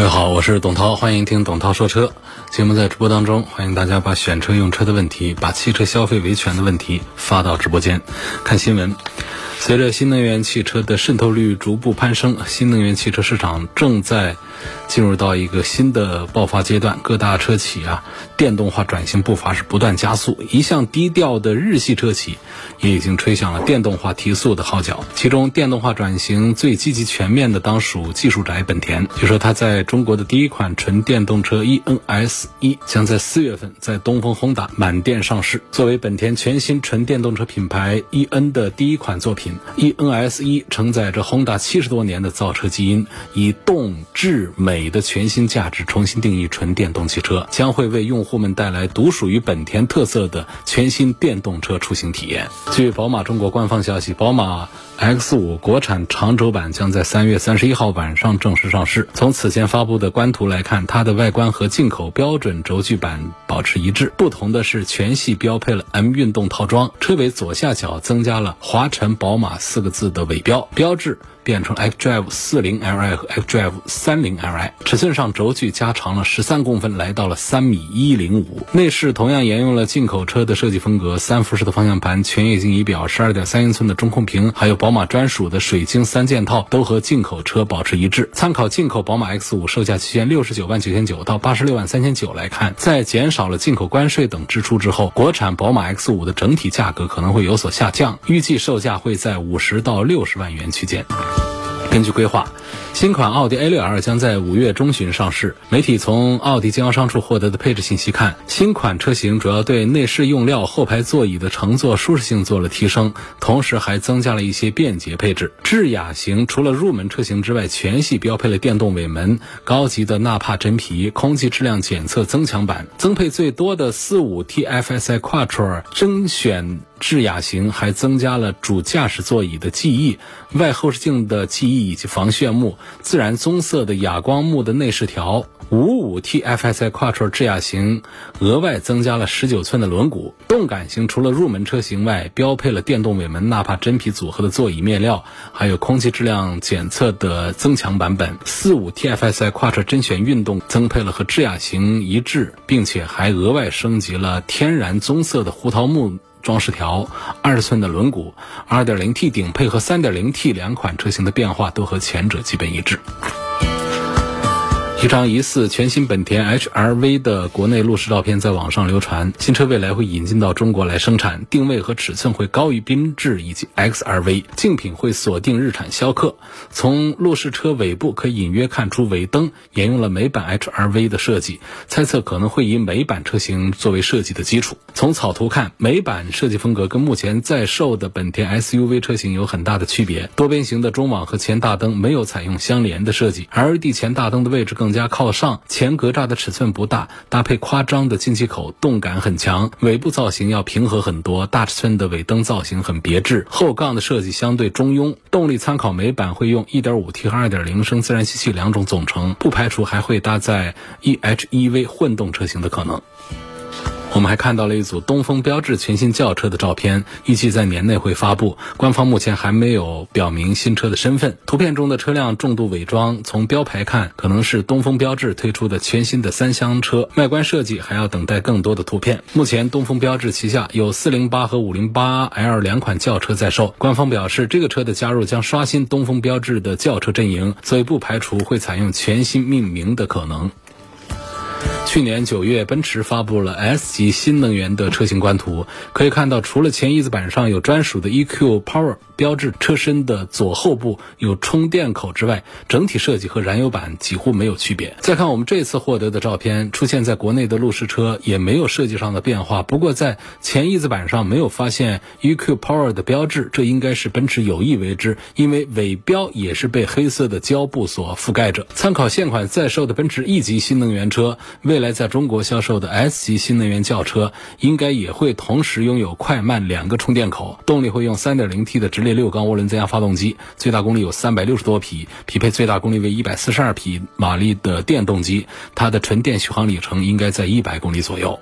各位好，我是董涛，欢迎听董涛说车。节目在直播当中，欢迎大家把选车用车的问题，把汽车消费维权的问题发到直播间。看新闻，随着新能源汽车的渗透率逐步攀升，新能源汽车市场正在进入到一个新的爆发阶段。各大车企啊，电动化转型步伐是不断加速。一向低调的日系车企也已经吹响了电动化提速的号角。其中，电动化转型最积极全面的当属技术宅本田。据说，它在中国的第一款纯电动车 eNS 一将在四月份在东风轰达满电上市。作为本田全新纯电动车品牌 eN 的第一款作品，eNS 一承载着轰达七十多年的造车基因，以动智美的全新价值重新定义纯电动汽车，将会为用户们带来独属于本田特色的全新电动车出行体验。据宝马中国官方消息，宝马 X 五国产长轴版将在三月三十一号晚上正式上市。从此前发布的官图来看，它的外观和进口标准轴距版保持一致，不同的是全系标配了 M 运动套装，车尾左下角增加了“华晨宝马”四个字的尾标，标志。变成 xDrive 40 Li 和 xDrive 30 Li，尺寸上轴距加长了十三公分，来到了三米一零五。内饰同样沿用了进口车的设计风格，三辐式的方向盘、全液晶仪表、十二点三英寸的中控屏，还有宝马专属的水晶三件套，都和进口车保持一致。参考进口宝马 X5 售价区间六十九万九千九到八十六万三千九来看，在减少了进口关税等支出之后，国产宝马 X5 的整体价格可能会有所下降，预计售价会在五十到六十万元区间。根据规划，新款奥迪 A6L 将在五月中旬上市。媒体从奥迪经销商处获得的配置信息看，新款车型主要对内饰用料、后排座椅的乘坐舒适性做了提升，同时还增加了一些便捷配置。智雅型除了入门车型之外，全系标配了电动尾门、高级的纳帕真皮、空气质量检测增强版。增配最多的四五 TFSI Quattro 甄选。智雅型还增加了主驾驶座椅的记忆、外后视镜的记忆以及防眩目、木自然棕色的哑光木的内饰条。五五 TFSI Quattro 智雅型额外增加了十九寸的轮毂。动感型除了入门车型外，标配了电动尾门纳帕真皮组合的座椅面料，还有空气质量检测的增强版本。四五 TFSI Quattro 甄选运动增配了和智雅型一致，并且还额外升级了天然棕色的胡桃木。装饰条，二十寸的轮毂，2.0T 顶配和 3.0T 两款车型的变化都和前者基本一致。一张疑似全新本田 HR-V 的国内路试照片在网上流传，新车未来会引进到中国来生产，定位和尺寸会高于缤智以及 XR-V，竞品会锁定日产逍客。从路试车尾部可以隐约看出尾灯沿用了美版 HR-V 的设计，猜测可能会以美版车型作为设计的基础。从草图看，美版设计风格跟目前在售的本田 SUV 车型有很大的区别，多边形的中网和前大灯没有采用相连的设计，LED 前大灯的位置更。更加靠上，前格栅的尺寸不大，搭配夸张的进气口，动感很强。尾部造型要平和很多，大尺寸的尾灯造型很别致。后杠的设计相对中庸。动力参考美版会用 1.5T 和2.0升自然吸气两种总成，不排除还会搭载 eHEV 混动车型的可能。我们还看到了一组东风标致全新轿车的照片，预计在年内会发布。官方目前还没有表明新车的身份。图片中的车辆重度伪装，从标牌看，可能是东风标致推出的全新的三厢车。外观设计还要等待更多的图片。目前，东风标致旗下有408和 508L 两款轿车在售。官方表示，这个车的加入将刷新东风标致的轿车阵营，所以不排除会采用全新命名的可能。去年九月，奔驰发布了 S 级新能源的车型官图，可以看到，除了前翼子板上有专属的 EQ Power 标志，车身的左后部有充电口之外，整体设计和燃油版几乎没有区别。再看我们这次获得的照片，出现在国内的路试车也没有设计上的变化，不过在前翼子板上没有发现 EQ Power 的标志，这应该是奔驰有意为之，因为尾标也是被黑色的胶布所覆盖着。参考现款在售的奔驰 E 级新能源车，未来在中国销售的 S 级新能源轿车，应该也会同时拥有快慢两个充电口，动力会用 3.0T 的直列六缸涡轮增压发动机，最大功率有360多匹，匹配最大功率为142匹马力的电动机，它的纯电续航里程应该在100公里左右。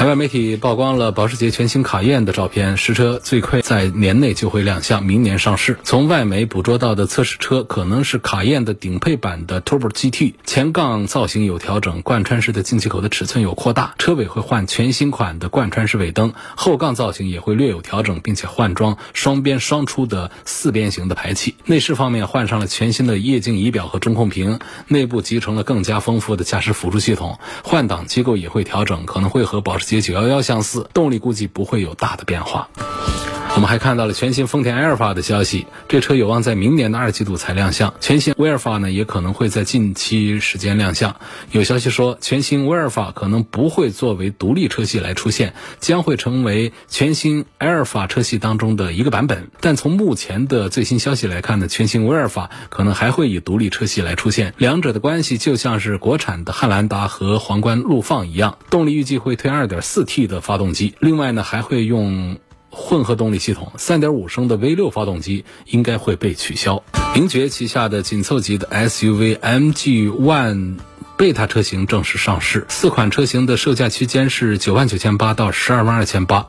海外媒体曝光了保时捷全新卡宴的照片，实车最快在年内就会亮相，明年上市。从外媒捕捉到的测试车可能是卡宴的顶配版的 Turbo GT，前杠造型有调整，贯穿式的进气口的尺寸有扩大，车尾会换全新款的贯穿式尾灯，后杠造型也会略有调整，并且换装双边双出的四边形的排气。内饰方面换上了全新的液晶仪表和中控屏，内部集成了更加丰富的驾驶辅助系统，换挡机构也会调整，可能会和保时接。九幺幺相似，动力估计不会有大的变化。我们还看到了全新丰田埃尔法的消息，这车有望在明年的二季度才亮相。全新威尔法呢，也可能会在近期时间亮相。有消息说，全新威尔法可能不会作为独立车系来出现，将会成为全新埃尔法车系当中的一个版本。但从目前的最新消息来看呢，全新威尔法可能还会以独立车系来出现。两者的关系就像是国产的汉兰达和皇冠陆放一样，动力预计会推 2.4T 的发动机，另外呢还会用。混合动力系统，三点五升的 V 六发动机应该会被取消。名爵旗下的紧凑级的 SUV MG ONE 贝塔车型正式上市，四款车型的售价区间是九万九千八到十二万二千八。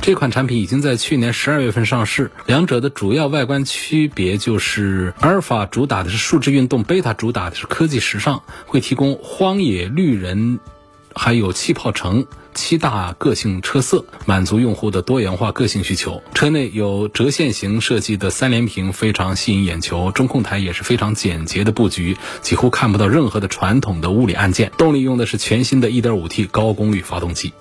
这款产品已经在去年十二月份上市，两者的主要外观区别就是阿尔法主打的是数字运动，贝塔主打的是科技时尚，会提供荒野绿人。还有气泡橙七大个性车色，满足用户的多元化个性需求。车内有折线型设计的三连屏，非常吸引眼球。中控台也是非常简洁的布局，几乎看不到任何的传统的物理按键。动力用的是全新的 1.5T 高功率发动机。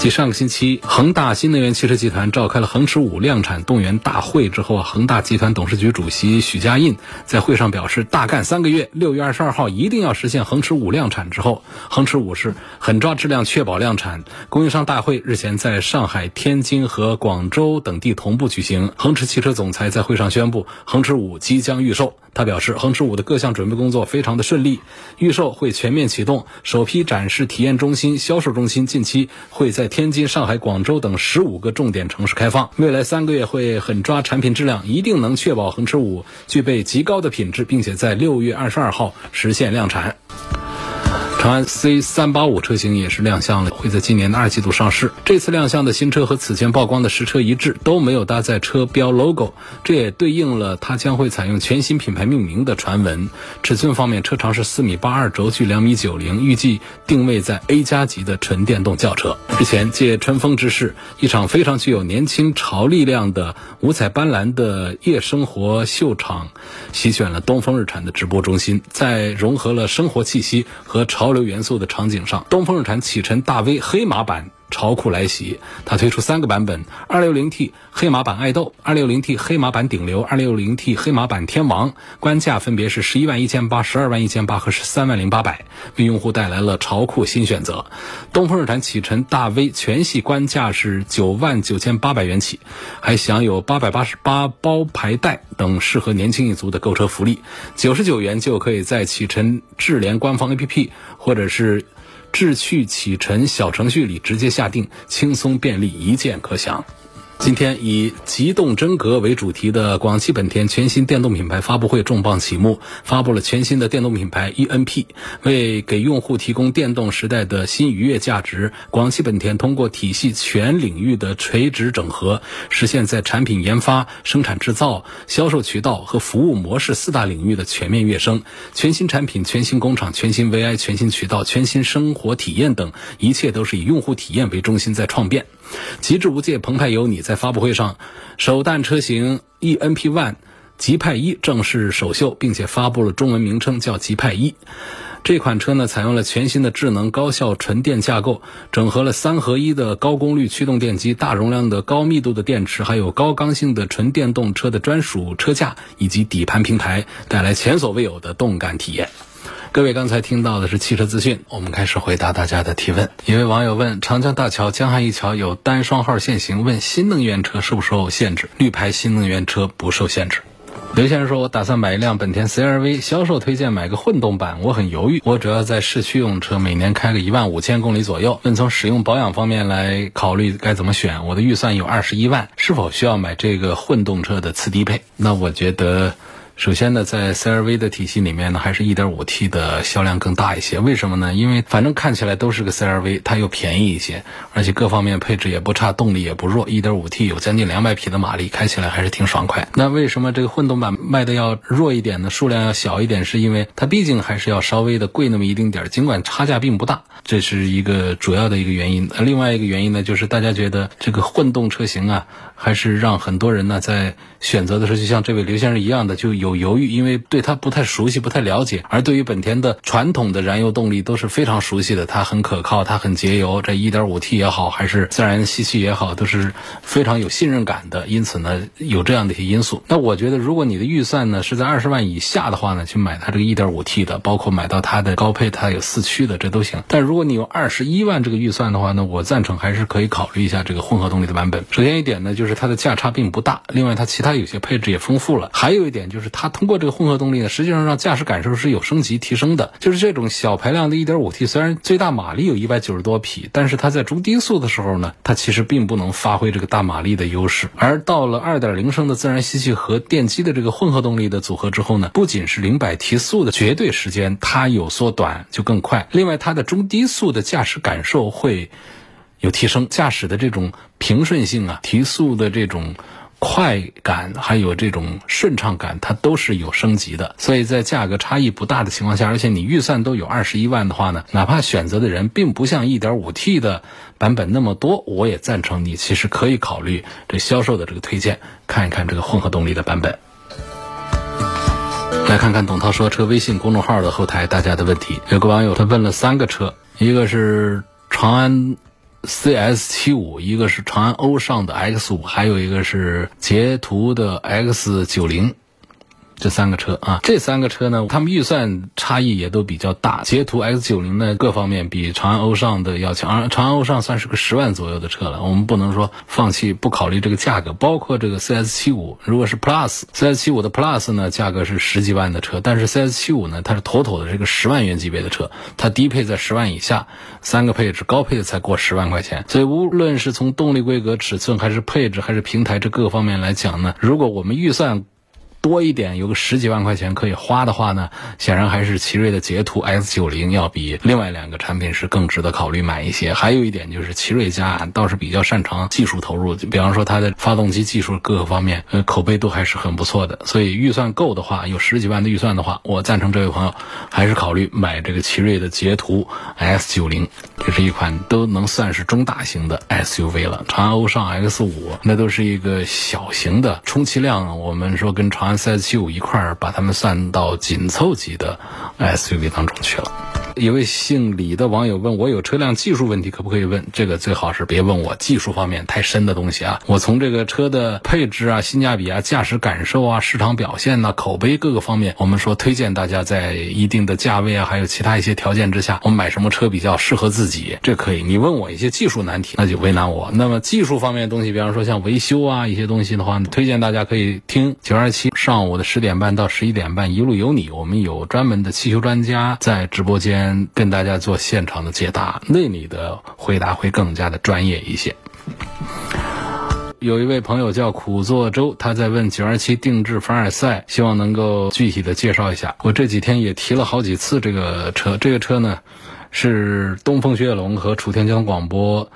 继上个星期，恒大新能源汽车集团召开了恒驰五量产动员大会之后啊，恒大集团董事局主席许家印在会上表示，大干三个月，六月二十二号一定要实现恒驰五量产。之后，恒驰五是狠抓质量，确保量产。供应商大会日前在上海、天津和广州等地同步举行。恒驰汽车总裁在会上宣布，恒驰五即将预售。他表示，恒驰五的各项准备工作非常的顺利，预售会全面启动，首批展示体验中心、销售中心近期会在天津、上海、广州等十五个重点城市开放。未来三个月会狠抓产品质量，一定能确保恒驰五具备极高的品质，并且在六月二十二号实现量产。长安 C 三八五车型也是亮相了，会在今年的二季度上市。这次亮相的新车和此前曝光的实车一致，都没有搭载车标 logo，这也对应了它将会采用全新品牌命名的传闻。尺寸方面，车长是四米八二，轴距两米九零，预计定位在 A 加级的纯电动轿车。日前借春风之势，一场非常具有年轻潮力量的五彩斑斓的夜生活秀场，席卷了东风日产的直播中心，在融合了生活气息和潮。潮流元素的场景上，东风日产启辰大 V 黑马版潮酷来袭。它推出三个版本：260T 黑马版爱豆、260T 黑马版顶流、260T 黑马版天王。官价分别是十一万一千八、十二万一千八和十三万零八百，为用户带来了潮酷新选择。东风日产启辰大 V 全系官价是九万九千八百元起，还享有八百八十八包牌带等适合年轻一族的购车福利。九十九元就可以在启辰智联官方 APP。或者是智趣启辰小程序里直接下定，轻松便利，一键可享。今天以“极动真格”为主题的广汽本田全新电动品牌发布会重磅启幕，发布了全新的电动品牌 eNP。为给用户提供电动时代的新愉悦价值，广汽本田通过体系全领域的垂直整合，实现在产品研发、生产制造、销售渠道和服务模式四大领域的全面跃升。全新产品、全新工厂、全新 VI、全新渠道、全新生活体验等，一切都是以用户体验为中心在创变。极致无界，澎湃有你在发布会上，首弹车型 eNP One。极派一正式首秀，并且发布了中文名称叫极派一。这款车呢，采用了全新的智能高效纯电架构，整合了三合一的高功率驱动电机、大容量的高密度的电池，还有高刚性的纯电动车的专属车架以及底盘平台，带来前所未有的动感体验。各位刚才听到的是汽车资讯，我们开始回答大家的提问。一位网友问：长江大桥江汉一桥有单双号限行，问新能源车是不受限制？绿牌新能源车不受限制。刘先生说：“我打算买一辆本田 CR-V，销售推荐买个混动版，我很犹豫。我主要在市区用车，每年开个一万五千公里左右。问从使用保养方面来考虑该怎么选？我的预算有二十一万，是否需要买这个混动车的次低配？那我觉得。”首先呢，在 CR-V 的体系里面呢，还是一点五 T 的销量更大一些。为什么呢？因为反正看起来都是个 CR-V，它又便宜一些，而且各方面配置也不差，动力也不弱。一点五 T 有将近两百匹的马力，开起来还是挺爽快。那为什么这个混动版卖的要弱一点呢？数量要小一点，是因为它毕竟还是要稍微的贵那么一丁点，尽管差价并不大，这是一个主要的一个原因。另外一个原因呢，就是大家觉得这个混动车型啊，还是让很多人呢在选择的时候，就像这位刘先生一样的，就有。犹豫，因为对它不太熟悉、不太了解。而对于本田的传统的燃油动力都是非常熟悉的，它很可靠，它很节油。这一点五 T 也好，还是自然吸气也好，都是非常有信任感的。因此呢，有这样的一些因素。那我觉得，如果你的预算呢是在二十万以下的话呢，去买它这个一点五 T 的，包括买到它的高配，它有四驱的，这都行。但如如果你有二十一万这个预算的话呢，我赞成还是可以考虑一下这个混合动力的版本。首先一点呢，就是它的价差并不大，另外它其他有些配置也丰富了。还有一点就是它。通过这个混合动力呢，实际上让驾驶感受是有升级提升的。就是这种小排量的 1.5T，虽然最大马力有一百九十多匹，但是它在中低速的时候呢，它其实并不能发挥这个大马力的优势。而到了2.0升的自然吸气和电机的这个混合动力的组合之后呢，不仅是零百提速的绝对时间它有缩短，就更快。另外，它的中低速的驾驶感受会有提升，驾驶的这种平顺性啊，提速的这种。快感还有这种顺畅感，它都是有升级的。所以在价格差异不大的情况下，而且你预算都有二十一万的话呢，哪怕选择的人并不像一点五 T 的版本那么多，我也赞成你其实可以考虑这销售的这个推荐，看一看这个混合动力的版本。来看看董涛说车微信公众号的后台大家的问题，有个网友他问了三个车，一个是长安。C S 七五，一个是长安欧尚的 X 五，还有一个是捷途的 X 九零。这三个车啊，这三个车呢，他们预算差异也都比较大。捷途 X 九零呢，各方面比长安欧尚的要强，长安欧尚算是个十万左右的车了。我们不能说放弃，不考虑这个价格。包括这个 CS 七五，如果是 Plus，CS 七五的 Plus 呢，价格是十几万的车，但是 CS 七五呢，它是妥妥的这个十万元级别的车，它低配在十万以下，三个配置，高配的才过十万块钱。所以无论是从动力规格、尺寸，还是配置，还是平台这各方面来讲呢，如果我们预算。多一点，有个十几万块钱可以花的话呢，显然还是奇瑞的捷途 S 九零要比另外两个产品是更值得考虑买一些。还有一点就是奇瑞家倒是比较擅长技术投入，比方说它的发动机技术各个方面，呃，口碑都还是很不错的。所以预算够的话，有十几万的预算的话，我赞成这位朋友还是考虑买这个奇瑞的捷途 S 九零，这是一款都能算是中大型的 SUV 了。长安欧尚 X 五那都是一个小型的，充其量我们说跟长安 S75 一块儿把它们算到紧凑级的 SUV 当中去了。一位姓李的网友问我有车辆技术问题可不可以问？这个最好是别问我技术方面太深的东西啊。我从这个车的配置啊、性价比啊、驾驶感受啊、市场表现呐、口碑各个方面，我们说推荐大家在一定的价位啊，还有其他一些条件之下，我们买什么车比较适合自己，这可以。你问我一些技术难题，那就为难我。那么技术方面的东西，比方说像维修啊一些东西的话，推荐大家可以听九二七上午的十点半到十一点半，一路有你，我们有专门的汽修专家在直播间。跟大家做现场的解答，那你的回答会更加的专业一些。有一位朋友叫苦作舟，他在问九二七定制凡尔赛，希望能够具体的介绍一下。我这几天也提了好几次这个车，这个车呢是东风雪铁龙和楚天交通广播。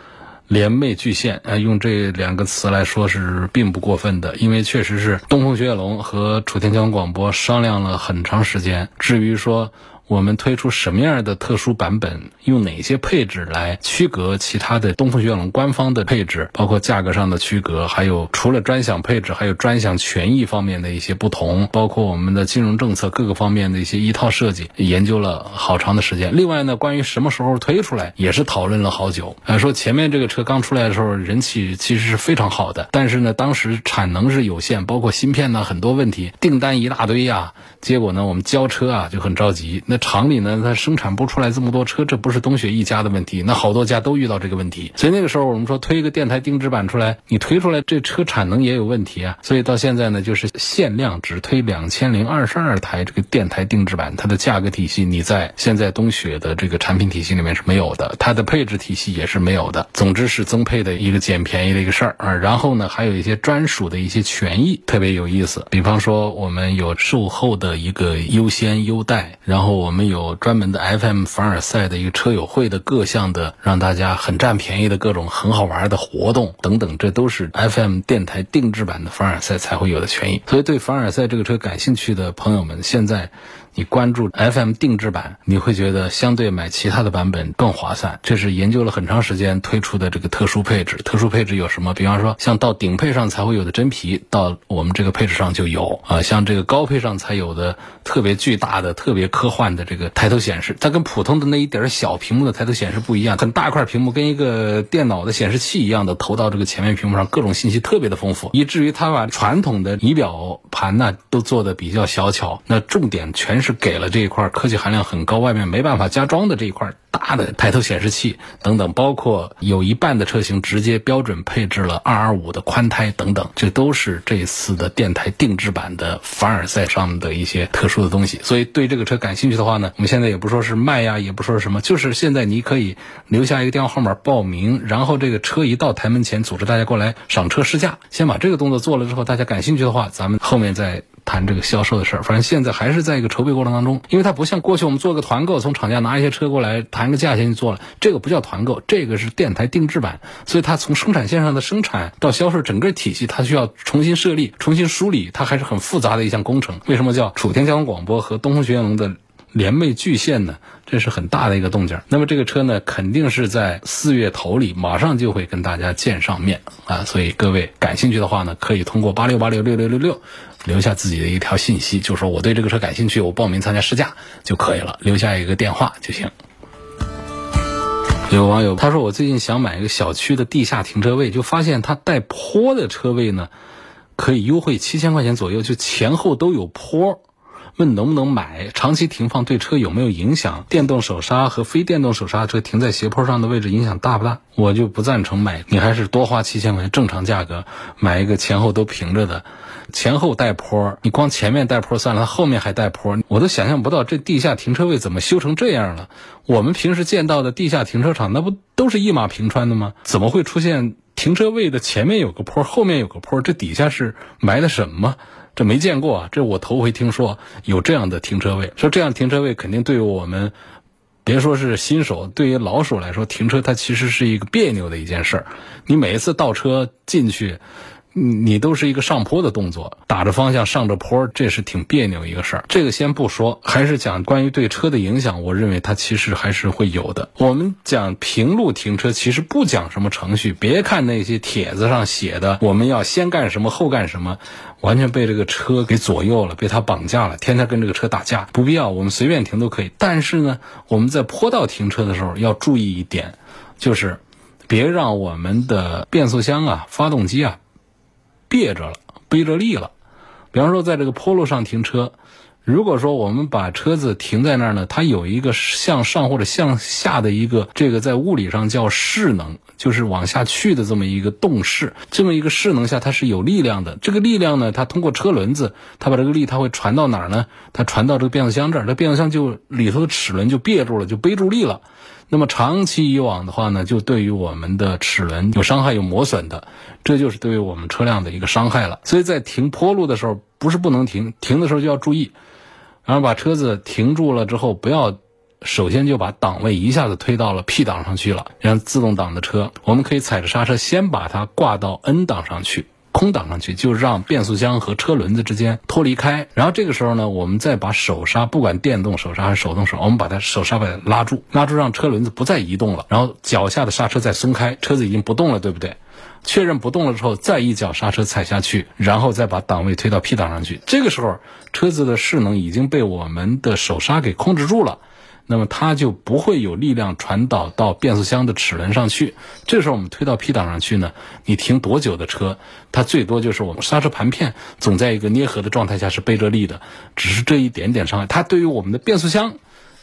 联袂巨献，呃，用这两个词来说是并不过分的，因为确实是东风雪铁龙和楚天交通广播商量了很长时间。至于说我们推出什么样的特殊版本，用哪些配置来区隔其他的东风雪铁龙官方的配置，包括价格上的区隔，还有除了专享配置，还有专享权益方面的一些不同，包括我们的金融政策各个方面的一些一套设计，研究了好长的时间。另外呢，关于什么时候推出来，也是讨论了好久。啊，说前面这个车刚出来的时候，人气其实是非常好的，但是呢，当时产能是有限，包括芯片呢很多问题，订单一大堆呀。结果呢，我们交车啊就很着急。那厂里呢，它生产不出来这么多车，这不是东雪一家的问题，那好多家都遇到这个问题。所以那个时候我们说推一个电台定制版出来，你推出来这车产能也有问题啊。所以到现在呢，就是限量只推两千零二十二台这个电台定制版，它的价格体系你在现在东雪的这个产品体系里面是没有的，它的配置体系也是没有的。总之是增配的一个捡便宜的一个事儿啊。然后呢，还有一些专属的一些权益，特别有意思。比方说我们有售后的。一个优先优待，然后我们有专门的 FM 凡尔赛的一个车友会的各项的让大家很占便宜的各种很好玩的活动等等，这都是 FM 电台定制版的凡尔赛才会有的权益。所以对凡尔赛这个车感兴趣的朋友们，现在。你关注 FM 定制版，你会觉得相对买其他的版本更划算。这是研究了很长时间推出的这个特殊配置。特殊配置有什么？比方说，像到顶配上才会有的真皮，到我们这个配置上就有啊。像这个高配上才有的特别巨大的、特别科幻的这个抬头显示，它跟普通的那一点小屏幕的抬头显示不一样，很大块屏幕，跟一个电脑的显示器一样的投到这个前面屏幕上，各种信息特别的丰富，以至于它把传统的仪表盘呢都做的比较小巧。那重点全。是给了这一块科技含量很高、外面没办法加装的这一块大的抬头显示器等等，包括有一半的车型直接标准配置了二二五的宽胎等等，这都是这次的电台定制版的凡尔赛上的一些特殊的东西。所以对这个车感兴趣的话呢，我们现在也不说是卖呀，也不说是什么，就是现在你可以留下一个电话号码报名，然后这个车一到台门前，组织大家过来赏车试驾。先把这个动作做了之后，大家感兴趣的话，咱们后面再。谈这个销售的事儿，反正现在还是在一个筹备过程当中，因为它不像过去我们做个团购，从厂家拿一些车过来谈个价钱就做了，这个不叫团购，这个是电台定制版，所以它从生产线上的生产到销售整个体系，它需要重新设立、重新梳理，它还是很复杂的一项工程。为什么叫楚天交通广播和东风雪铁龙的联袂巨献呢？这是很大的一个动静。那么这个车呢，肯定是在四月头里马上就会跟大家见上面啊，所以各位感兴趣的话呢，可以通过八六八六六六六六。留下自己的一条信息，就说我对这个车感兴趣，我报名参加试驾就可以了。留下一个电话就行。有网友他说，我最近想买一个小区的地下停车位，就发现它带坡的车位呢，可以优惠七千块钱左右，就前后都有坡。问能不能买？长期停放对车有没有影响？电动手刹和非电动手刹车停在斜坡上的位置影响大不大？我就不赞成买，你还是多花七千块钱正常价格买一个前后都平着的。前后带坡，你光前面带坡算了，它后面还带坡，我都想象不到这地下停车位怎么修成这样了。我们平时见到的地下停车场，那不都是一马平川的吗？怎么会出现停车位的前面有个坡，后面有个坡？这底下是埋的什么？这没见过啊！这我头回听说有这样的停车位。说这样停车位肯定对于我们，别说是新手，对于老手来说，停车它其实是一个别扭的一件事儿。你每一次倒车进去。你你都是一个上坡的动作，打着方向上着坡，这是挺别扭一个事儿。这个先不说，还是讲关于对车的影响，我认为它其实还是会有的。我们讲平路停车，其实不讲什么程序。别看那些帖子上写的，我们要先干什么后干什么，完全被这个车给左右了，被它绑架了，天天跟这个车打架，不必要，我们随便停都可以。但是呢，我们在坡道停车的时候要注意一点，就是别让我们的变速箱啊、发动机啊。憋着了，背着力了。比方说，在这个坡路上停车，如果说我们把车子停在那儿呢，它有一个向上或者向下的一个，这个在物理上叫势能，就是往下去的这么一个动势。这么一个势能下，它是有力量的。这个力量呢，它通过车轮子，它把这个力，它会传到哪儿呢？它传到这个变速箱这儿，这变速箱就里头的齿轮就别住了，就背住力了。那么长期以往的话呢，就对于我们的齿轮有伤害、有磨损的，这就是对于我们车辆的一个伤害了。所以在停坡路的时候，不是不能停，停的时候就要注意，然后把车子停住了之后，不要首先就把档位一下子推到了 P 档上去了，让自动挡的车，我们可以踩着刹车先把它挂到 N 档上去。空挡上去，就让变速箱和车轮子之间脱离开。然后这个时候呢，我们再把手刹，不管电动手刹还是手动手，我们把它手刹把它拉住，拉住让车轮子不再移动了，然后脚下的刹车再松开，车子已经不动了，对不对？确认不动了之后，再一脚刹车踩下去，然后再把档位推到 P 档上去。这个时候，车子的势能已经被我们的手刹给控制住了，那么它就不会有力量传导到变速箱的齿轮上去。这时候我们推到 P 档上去呢，你停多久的车，它最多就是我们刹车盘片总在一个捏合的状态下是背着力的，只是这一点点伤害，它对于我们的变速箱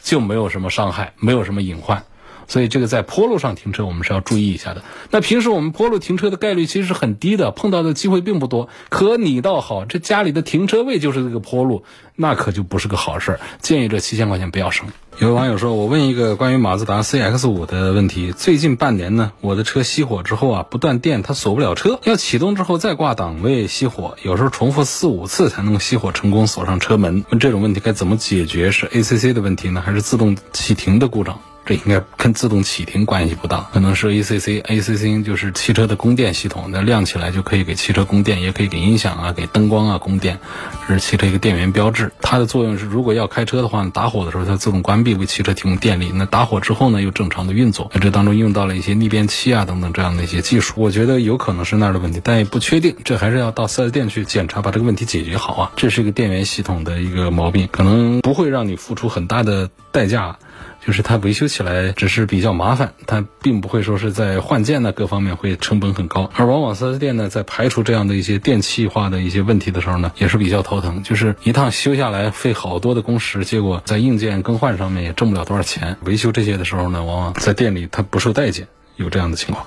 就没有什么伤害，没有什么隐患。所以这个在坡路上停车，我们是要注意一下的。那平时我们坡路停车的概率其实是很低的，碰到的机会并不多。可你倒好，这家里的停车位就是这个坡路，那可就不是个好事儿。建议这七千块钱不要省。有位网友说：“我问一个关于马自达 CX 五的问题。最近半年呢，我的车熄火之后啊，不断电，它锁不了车。要启动之后再挂档位熄火，有时候重复四五次才能熄火成功锁上车门。问这种问题该怎么解决？是 ACC 的问题呢，还是自动启停的故障？”这应该跟自动启停关系不大，可能是 ACC，ACC 就是汽车的供电系统，那亮起来就可以给汽车供电，也可以给音响啊、给灯光啊供电，这是汽车一个电源标志。它的作用是，如果要开车的话，打火的时候它自动关闭，为汽车提供电力。那打火之后呢，又正常的运作。这当中用到了一些逆变器啊等等这样的一些技术，我觉得有可能是那儿的问题，但也不确定。这还是要到 4S 店去检查，把这个问题解决好啊。这是一个电源系统的一个毛病，可能不会让你付出很大的代价。就是它维修起来只是比较麻烦，它并不会说是在换件呢各方面会成本很高，而往往 4S 店呢在排除这样的一些电气化的一些问题的时候呢，也是比较头疼，就是一趟修下来费好多的工时，结果在硬件更换上面也挣不了多少钱，维修这些的时候呢，往往在店里它不受待见，有这样的情况。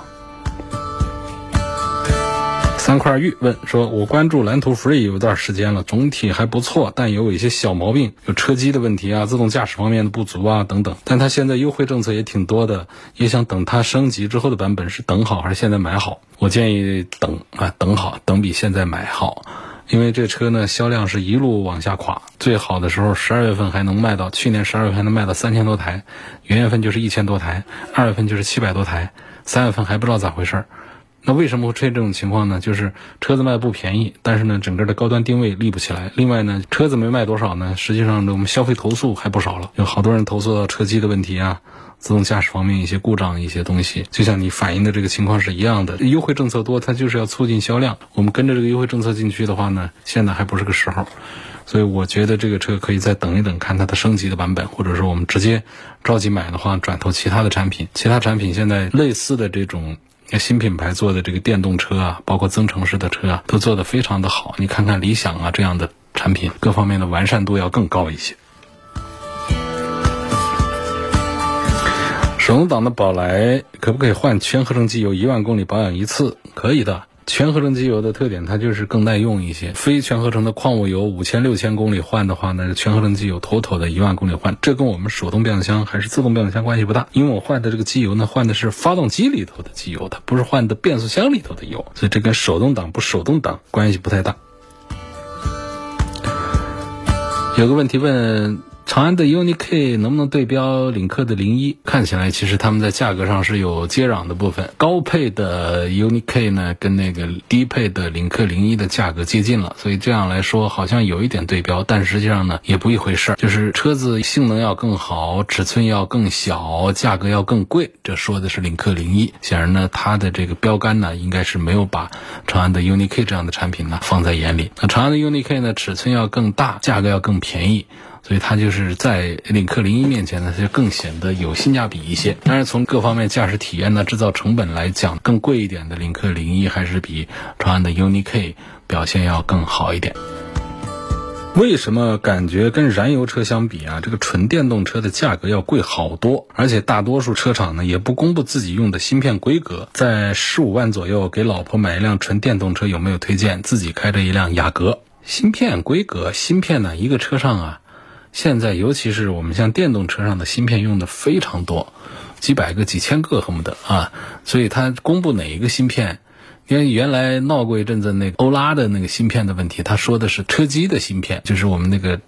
三块玉问说：“我关注蓝图 Free 有一段时间了，总体还不错，但也有一些小毛病，有车机的问题啊，自动驾驶方面的不足啊等等。但它现在优惠政策也挺多的，也想等它升级之后的版本是等好还是现在买好？我建议等啊，等好，等比现在买好，因为这车呢销量是一路往下垮，最好的时候十二月份还能卖到，去年十二月份还能卖到三千多台，元月份就是一千多台，二月份就是七百多台，三月份还不知道咋回事儿。”那为什么会出现这种情况呢？就是车子卖不便宜，但是呢，整个的高端定位立不起来。另外呢，车子没卖多少呢，实际上呢，我们消费投诉还不少了，有好多人投诉到车机的问题啊，自动驾驶方面一些故障一些东西。就像你反映的这个情况是一样的，优惠政策多，它就是要促进销量。我们跟着这个优惠政策进去的话呢，现在还不是个时候，所以我觉得这个车可以再等一等，看它的升级的版本，或者说我们直接着急买的话，转投其他的产品。其他产品现在类似的这种。那新品牌做的这个电动车啊，包括增程式的车啊，都做得非常的好。你看看理想啊这样的产品，各方面的完善度要更高一些。手动挡的宝来可不可以换全合成机油？一万公里保养一次，可以的。全合成机油的特点，它就是更耐用一些。非全合成的矿物油，五千六千公里换的话呢，全合成机油妥妥的一万公里换。这跟我们手动变速箱还是自动变速箱关系不大，因为我换的这个机油呢，换的是发动机里头的机油，它不是换的变速箱里头的油，所以这跟手动挡不手动挡关系不太大。有个问题问。长安的 UNI-K 能不能对标领克的零一？看起来其实他们在价格上是有接壤的部分。高配的 UNI-K 呢，跟那个低配的领克零一的价格接近了，所以这样来说好像有一点对标，但实际上呢也不一回事儿。就是车子性能要更好，尺寸要更小，价格要更贵。这说的是领克零一。显然呢，它的这个标杆呢，应该是没有把长安的 UNI-K 这样的产品呢放在眼里。那长安的 UNI-K 呢，尺寸要更大，价格要更便宜。所以它就是在领克零一面前呢，它就更显得有性价比一些。当然，从各方面驾驶体验呢、制造成本来讲，更贵一点的领克零一还是比长安的 UNI-K 表现要更好一点。为什么感觉跟燃油车相比啊，这个纯电动车的价格要贵好多？而且大多数车厂呢也不公布自己用的芯片规格。在十五万左右给老婆买一辆纯电动车，有没有推荐？自己开着一辆雅阁，芯片规格，芯片呢一个车上啊。现在，尤其是我们像电动车上的芯片用的非常多，几百个、几千个恨不得啊，所以它公布哪一个芯片？因为原来闹过一阵子那个欧拉的那个芯片的问题，他说的是车机的芯片，就是我们那个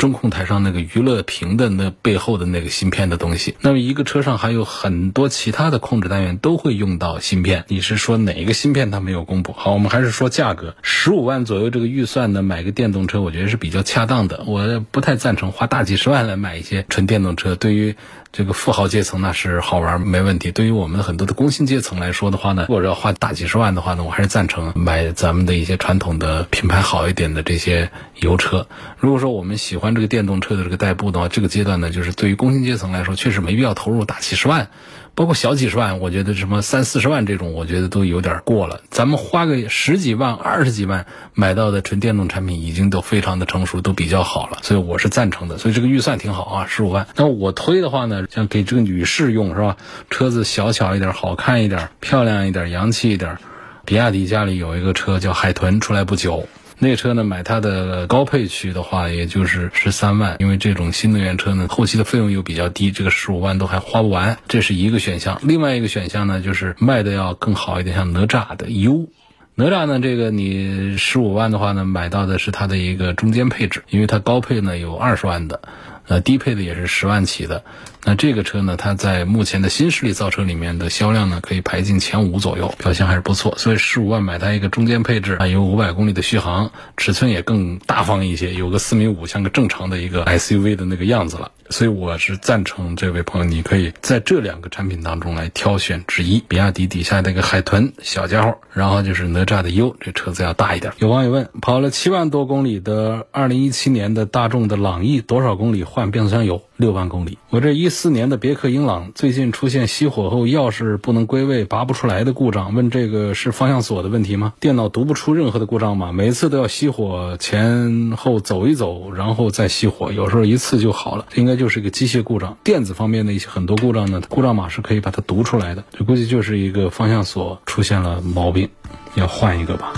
中控台上那个娱乐屏的那背后的那个芯片的东西。那么一个车上还有很多其他的控制单元都会用到芯片。你是说哪一个芯片它没有公布？好，我们还是说价格，十五万左右这个预算呢，买个电动车，我觉得是比较恰当的。我不太赞成花大几十万来买一些纯电动车。对于这个富豪阶层那是好玩没问题。对于我们很多的工薪阶层来说的话呢，如果要花大几十万的话呢，我还是赞成买咱们的一些传统的品牌好一点的这些油车。如果说我们喜欢这个电动车的这个代步的话，这个阶段呢，就是对于工薪阶层来说，确实没必要投入大几十万。包括小几十万，我觉得什么三四十万这种，我觉得都有点过了。咱们花个十几万、二十几万买到的纯电动产品，已经都非常的成熟，都比较好了。所以我是赞成的。所以这个预算挺好啊，十五万。那我推的话呢，像给这个女士用是吧？车子小巧一点，好看一点，漂亮一点，洋气一点。比亚迪家里有一个车叫海豚，出来不久。那车呢，买它的高配区的话，也就是十三万，因为这种新能源车呢，后期的费用又比较低，这个十五万都还花不完，这是一个选项。另外一个选项呢，就是卖的要更好一点，像哪吒的 U，哪吒呢，这个你十五万的话呢，买到的是它的一个中间配置，因为它高配呢有二十万的，呃，低配的也是十万起的。那这个车呢，它在目前的新势力造车里面的销量呢，可以排进前五左右，表现还是不错。所以十五万买它一个中间配置啊，有五百公里的续航，尺寸也更大方一些，有个四米五，像个正常的一个 SUV 的那个样子了。所以我是赞成这位朋友，你可以在这两个产品当中来挑选之一。比亚迪底下那个海豚小家伙，然后就是哪吒的 U，这车子要大一点。有网友问，跑了七万多公里的二零一七年的大众的朗逸，多少公里换变速箱油？六万公里。我这一四年的别克英朗最近出现熄火后钥匙不能归位、拔不出来的故障，问这个是方向锁的问题吗？电脑读不出任何的故障码？每次都要熄火前后走一走，然后再熄火，有时候一次就好了。应该就是一个机械故障。电子方面的一些很多故障呢，故障码是可以把它读出来的。这估计就是一个方向锁出现了毛病，要换一个吧。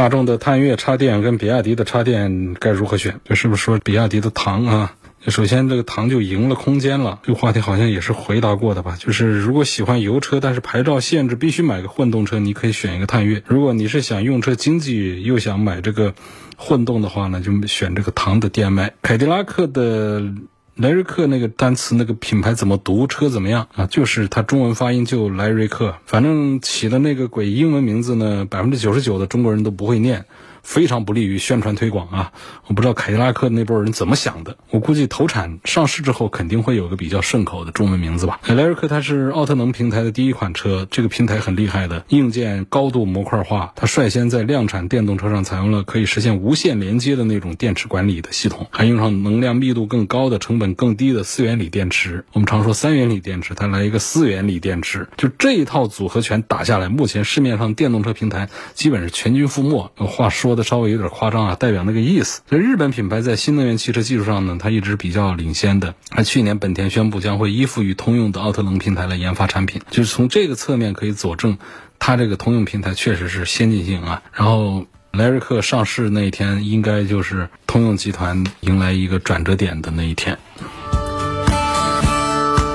大众的探岳插电跟比亚迪的插电该如何选？这是不是说比亚迪的唐啊？首先这个唐就赢了空间了。这个话题好像也是回答过的吧？就是如果喜欢油车，但是牌照限制必须买个混动车，你可以选一个探岳。如果你是想用车经济又想买这个混动的话呢，就选这个唐的电麦。凯迪拉克的。莱瑞克那个单词那个品牌怎么读？车怎么样啊？就是它中文发音就莱瑞克，反正起的那个鬼英文名字呢，百分之九十九的中国人都不会念。非常不利于宣传推广啊！我不知道凯迪拉克那波人怎么想的。我估计投产上市之后肯定会有个比较顺口的中文名字吧。凯莱瑞克它是奥特能平台的第一款车，这个平台很厉害的，硬件高度模块化。它率先在量产电动车上采用了可以实现无线连接的那种电池管理的系统，还用上能量密度更高的、成本更低的四元锂电池。我们常说三元锂电池，它来一个四元锂电池，就这一套组合拳打下来，目前市面上电动车平台基本是全军覆没。话说。说的稍微有点夸张啊，代表那个意思。所以日本品牌在新能源汽车技术上呢，它一直比较领先的。而去年本田宣布将会依附于通用的奥特能平台来研发产品，就是从这个侧面可以佐证，它这个通用平台确实是先进性啊。然后莱瑞克上市那一天，应该就是通用集团迎来一个转折点的那一天。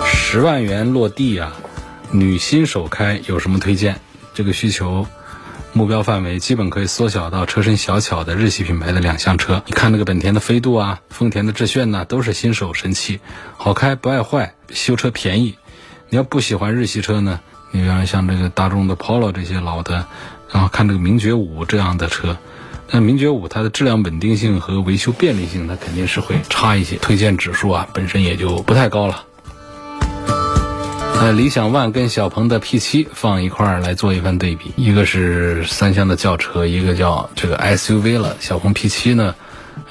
十万元落地啊，女新手开有什么推荐？这个需求。目标范围基本可以缩小到车身小巧的日系品牌的两厢车。你看那个本田的飞度啊，丰田的致炫呐，都是新手神器，好开不爱坏，修车便宜。你要不喜欢日系车呢，你比方像这个大众的 Polo 这些老的，然后看这个名爵五这样的车，那名爵五它的质量稳定性和维修便利性，它肯定是会差一些，推荐指数啊本身也就不太高了。呃，理想 ONE 跟小鹏的 P7 放一块儿来做一番对比，一个是三厢的轿车，一个叫这个 SUV 了。小鹏 P7 呢，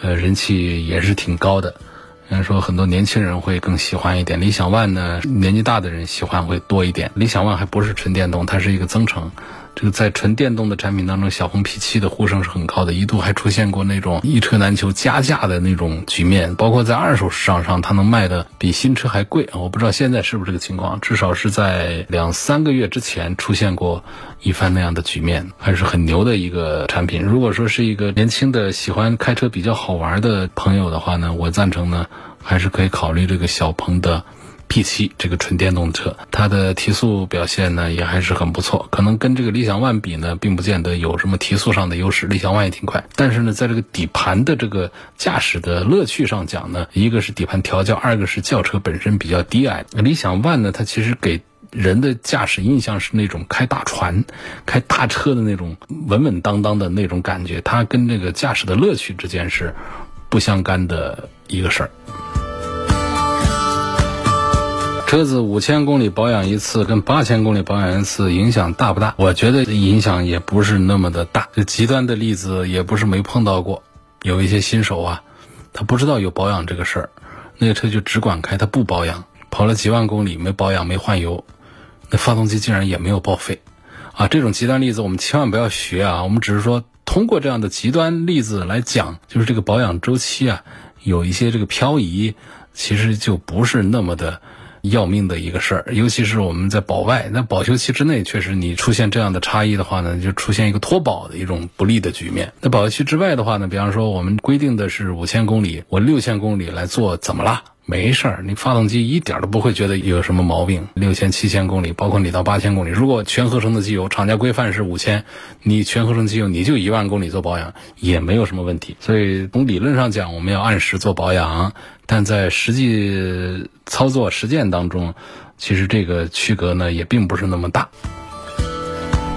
呃，人气也是挺高的，应该说很多年轻人会更喜欢一点。理想 ONE 呢，年纪大的人喜欢会多一点。理想 ONE 还不是纯电动，它是一个增程。这个在纯电动的产品当中，小鹏 P7 的呼声是很高的，一度还出现过那种一车难求加价的那种局面。包括在二手市场上，它能卖的比新车还贵。我不知道现在是不是这个情况，至少是在两三个月之前出现过一番那样的局面，还是很牛的一个产品。如果说是一个年轻的喜欢开车比较好玩的朋友的话呢，我赞成呢，还是可以考虑这个小鹏的。P7 这个纯电动车，它的提速表现呢也还是很不错，可能跟这个理想 ONE 比呢，并不见得有什么提速上的优势，理想 ONE 也挺快，但是呢，在这个底盘的这个驾驶的乐趣上讲呢，一个是底盘调教，二个是轿车本身比较低矮，理想 ONE 呢，它其实给人的驾驶印象是那种开大船、开大车的那种稳稳当当的那种感觉，它跟这个驾驶的乐趣之间是不相干的一个事儿。车子五千公里保养一次，跟八千公里保养一次影响大不大？我觉得影响也不是那么的大。这极端的例子也不是没碰到过，有一些新手啊，他不知道有保养这个事儿，那个车就只管开，他不保养，跑了几万公里没保养没换油，那发动机竟然也没有报废，啊，这种极端例子我们千万不要学啊！我们只是说通过这样的极端例子来讲，就是这个保养周期啊，有一些这个漂移，其实就不是那么的。要命的一个事儿，尤其是我们在保外，那保修期之内，确实你出现这样的差异的话呢，就出现一个脱保的一种不利的局面。那保修期之外的话呢，比方说我们规定的是五千公里，我六千公里来做，怎么了？没事儿，你发动机一点都不会觉得有什么毛病。六千、七千公里，包括你到八千公里，如果全合成的机油，厂家规范是五千，你全合成机油你就一万公里做保养也没有什么问题。所以从理论上讲，我们要按时做保养，但在实际操作实践当中，其实这个区隔呢也并不是那么大。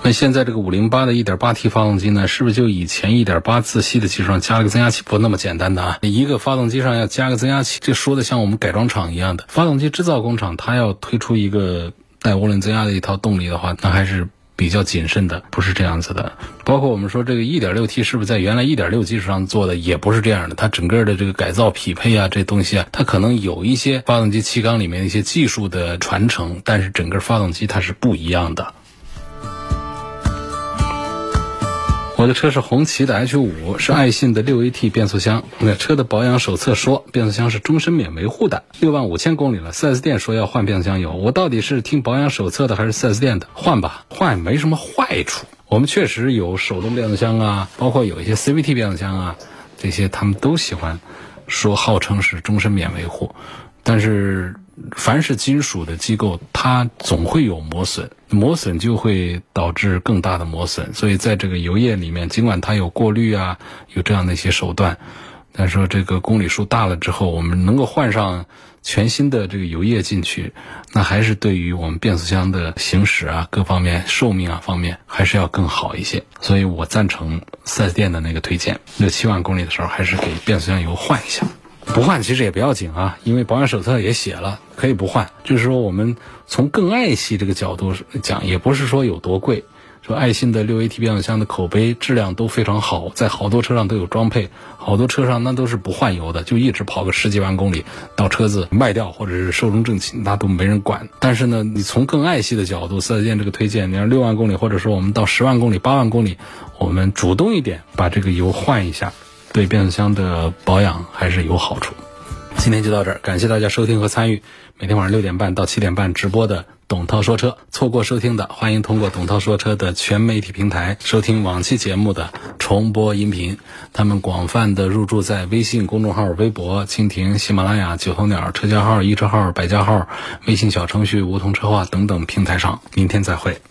那现在这个五零八的一点八 T 发动机呢，是不是就以前一点八自吸的基础上加了个增压器？不那么简单的啊！一个发动机上要加个增压器，这说的像我们改装厂一样的。发动机制造工厂，它要推出一个带涡轮增压的一套动力的话，那还是比较谨慎的，不是这样子的。包括我们说这个一点六 T 是不是在原来一点六基础上做的，也不是这样的。它整个的这个改造匹配啊，这东西啊，它可能有一些发动机气缸里面一些技术的传承，但是整个发动机它是不一样的。我的车是红旗的 H 五，是爱信的六 AT 变速箱。那车的保养手册说，变速箱是终身免维护的。六万五千公里了，4S 店说要换变速箱油，我到底是听保养手册的还是 4S 店的？换吧，换也没什么坏处。我们确实有手动变速箱啊，包括有一些 CVT 变速箱啊，这些他们都喜欢说号称是终身免维护，但是。凡是金属的机构，它总会有磨损，磨损就会导致更大的磨损。所以在这个油液里面，尽管它有过滤啊，有这样的一些手段，但是说这个公里数大了之后，我们能够换上全新的这个油液进去，那还是对于我们变速箱的行驶啊、各方面寿命啊方面，还是要更好一些。所以我赞成四 S 店的那个推荐，六七万公里的时候，还是给变速箱油换一下。不换其实也不要紧啊，因为保养手册也写了，可以不换。就是说，我们从更爱惜这个角度讲，也不是说有多贵。说爱信的六 AT 变速箱的口碑质量都非常好，在好多车上都有装配，好多车上那都是不换油的，就一直跑个十几万公里，到车子卖掉或者是寿终正寝，那都没人管。但是呢，你从更爱惜的角度，四 S 店这个推荐，你要六万公里，或者说我们到十万公里、八万公里，我们主动一点把这个油换一下。对变速箱的保养还是有好处。今天就到这儿，感谢大家收听和参与每天晚上六点半到七点半直播的董涛说车。错过收听的，欢迎通过董涛说车的全媒体平台收听往期节目的重播音频。他们广泛的入驻在微信公众号、微博、蜻蜓、喜马拉雅、九头鸟、车家号、一车号、百家号、微信小程序梧桐车话等等平台上。明天再会。